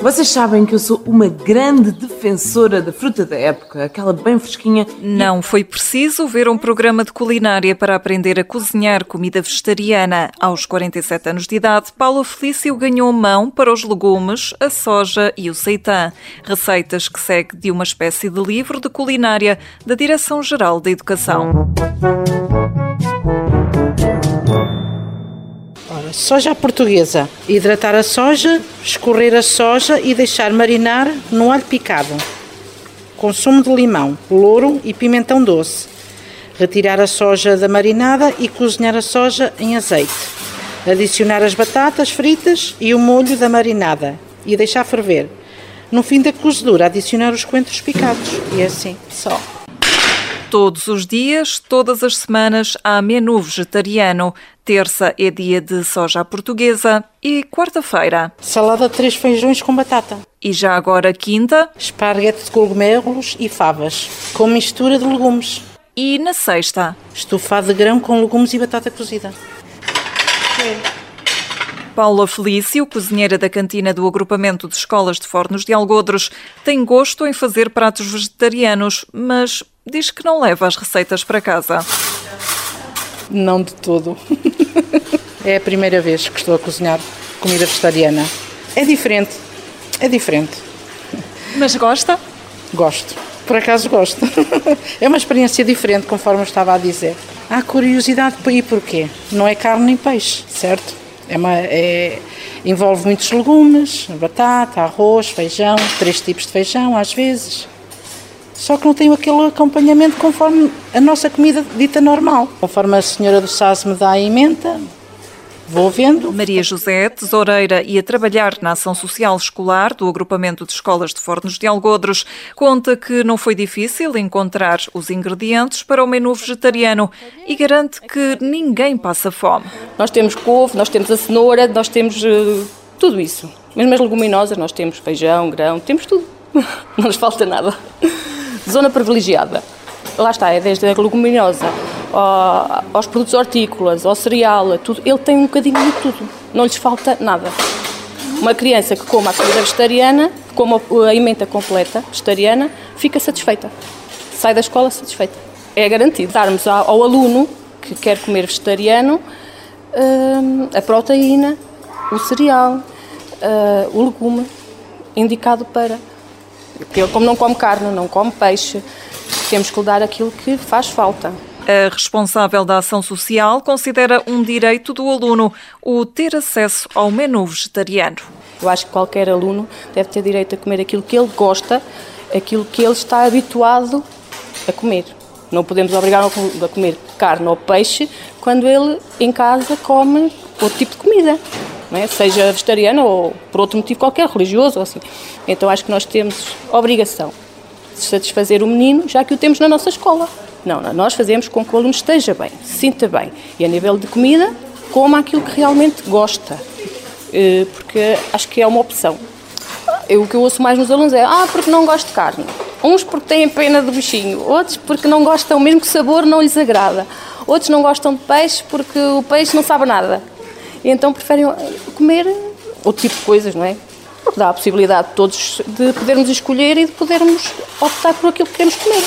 Vocês sabem que eu sou uma grande defensora da fruta da época, aquela bem fresquinha. Não foi preciso ver um programa de culinária para aprender a cozinhar comida vegetariana. Aos 47 anos de idade, Paulo Felício ganhou mão para os legumes, a soja e o seitã. Receitas que segue de uma espécie de livro de culinária da Direção-Geral da Educação. Soja portuguesa. Hidratar a soja, escorrer a soja e deixar marinar no alho picado. Consumo de limão, louro e pimentão doce. Retirar a soja da marinada e cozinhar a soja em azeite. Adicionar as batatas fritas e o molho da marinada e deixar ferver. No fim da cozedura, adicionar os coentros picados. E é assim, só. Todos os dias, todas as semanas, há menu vegetariano. Terça é dia de soja portuguesa e quarta-feira. Salada de três feijões com batata. E já agora quinta? Esparguete de cogumelos e favas, com mistura de legumes. E na sexta? Estofado de grão com legumes e batata cozida. Paula Felício, cozinheira da cantina do agrupamento de escolas de Fornos de Algodres, tem gosto em fazer pratos vegetarianos, mas diz que não leva as receitas para casa. Não de todo. é a primeira vez que estou a cozinhar comida vegetariana. É diferente. É diferente. Mas gosta? Gosto. Por acaso gosto. é uma experiência diferente, conforme eu estava a dizer. Há curiosidade e porquê? Não é carne nem peixe, certo? É uma, é, envolve muitos legumes, batata, arroz, feijão, três tipos de feijão às vezes só que não tem aquele acompanhamento conforme a nossa comida dita normal. Conforme a senhora do SAS me dá a emenda, Vou vendo. Maria José, tesoureira e a trabalhar na ação social escolar do agrupamento de escolas de Fornos de Algodres, conta que não foi difícil encontrar os ingredientes para o menu vegetariano e garante que ninguém passa fome. Nós temos couve, nós temos a cenoura, nós temos uh, tudo isso. Mesmo as leguminosas, nós temos feijão, grão, temos tudo. Não nos falta nada. Zona privilegiada. Lá está, é desde a leguminosa aos produtos hortícolas, ao cereal, tudo. Ele tem um bocadinho de tudo. Não lhes falta nada. Uma criança que coma a comida vegetariana, coma a emenda completa vegetariana, fica satisfeita. Sai da escola satisfeita. É garantido. Darmos ao aluno que quer comer vegetariano hum, a proteína, o cereal, hum, o legume indicado para porque ele, como não come carne, não come peixe, temos que lhe dar aquilo que faz falta. A responsável da ação social considera um direito do aluno o ter acesso ao menu vegetariano. Eu acho que qualquer aluno deve ter direito a comer aquilo que ele gosta, aquilo que ele está habituado a comer. Não podemos obrigar a comer carne ou peixe quando ele em casa come outro tipo de comida é? seja vegetariana ou por outro motivo qualquer, religioso ou assim. Então acho que nós temos obrigação de satisfazer o menino, já que o temos na nossa escola. Não, não, nós fazemos com que o aluno esteja bem, se sinta bem. E a nível de comida, coma aquilo que realmente gosta, eh, porque acho que é uma opção. Eu, o que eu ouço mais nos alunos é: ah, porque não gosto de carne. Uns porque têm pena do bichinho, outros porque não gostam, mesmo que o sabor não lhes agrada. Outros não gostam de peixe porque o peixe não sabe nada e então preferem comer outro tipo de coisas, não é? Dá a possibilidade de todos de podermos escolher e de podermos optar por aquilo que queremos comer.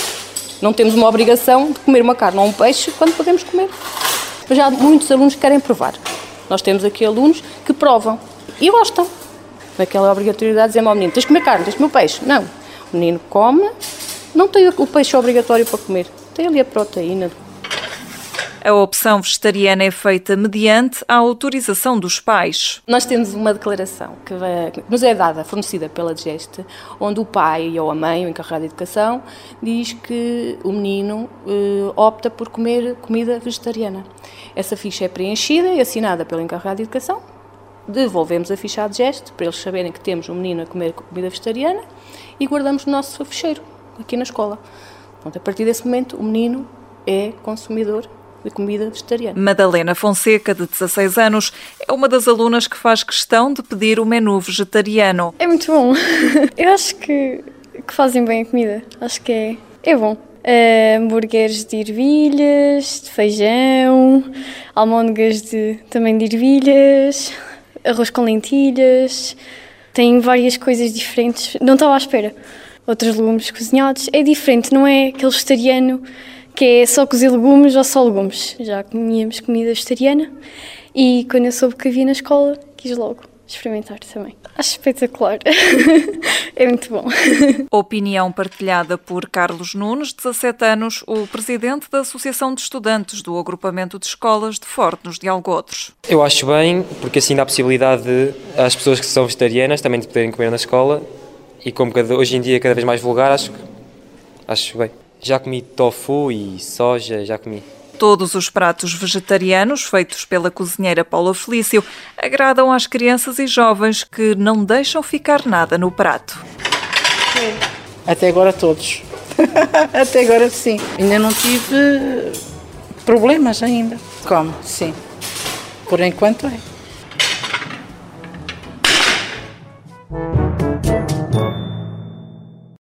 Não temos uma obrigação de comer uma carne ou um peixe quando podemos comer. Mas já há muitos alunos que querem provar. Nós temos aqui alunos que provam e gostam. Daquela obrigatoriedade de dizer ao menino: tens de comer carne, tens de comer peixe. Não. O menino come, não tem o peixe obrigatório para comer. Tem ali a proteína, a opção vegetariana é feita mediante a autorização dos pais. Nós temos uma declaração que nos é dada, fornecida pela DGEST, onde o pai ou a mãe, o encarregado de educação, diz que o menino eh, opta por comer comida vegetariana. Essa ficha é preenchida e assinada pelo encarregado de educação. Devolvemos a ficha à DGEST para eles saberem que temos um menino a comer comida vegetariana e guardamos no nosso fecheiro, aqui na escola. Pronto, a partir desse momento, o menino é consumidor de comida vegetariana. Madalena Fonseca, de 16 anos, é uma das alunas que faz questão de pedir o menu vegetariano. É muito bom. Eu acho que, que fazem bem a comida. Acho que é, é bom. Uh, hambúrgueres de ervilhas, de feijão, almôndegas de, também de ervilhas, arroz com lentilhas. Tem várias coisas diferentes. Não estava à espera. Outros legumes cozinhados. É diferente, não é aquele vegetariano que é só cozer legumes ou só legumes. Já comíamos comida vegetariana e quando eu soube que havia na escola, quis logo experimentar também. Acho espetacular. é muito bom. Opinião partilhada por Carlos Nunes, 17 anos, o presidente da Associação de Estudantes do Agrupamento de Escolas de Fornos de Algodres. Eu acho bem, porque assim dá a possibilidade de, às pessoas que são vegetarianas também de poderem comer na escola e como hoje em dia é cada vez mais vulgar, acho, acho bem. Já comi tofu e soja, já comi. Todos os pratos vegetarianos feitos pela cozinheira Paula Felício agradam às crianças e jovens que não deixam ficar nada no prato. Até agora todos. Até agora sim. Ainda não tive problemas ainda. Como? Sim. Por enquanto é.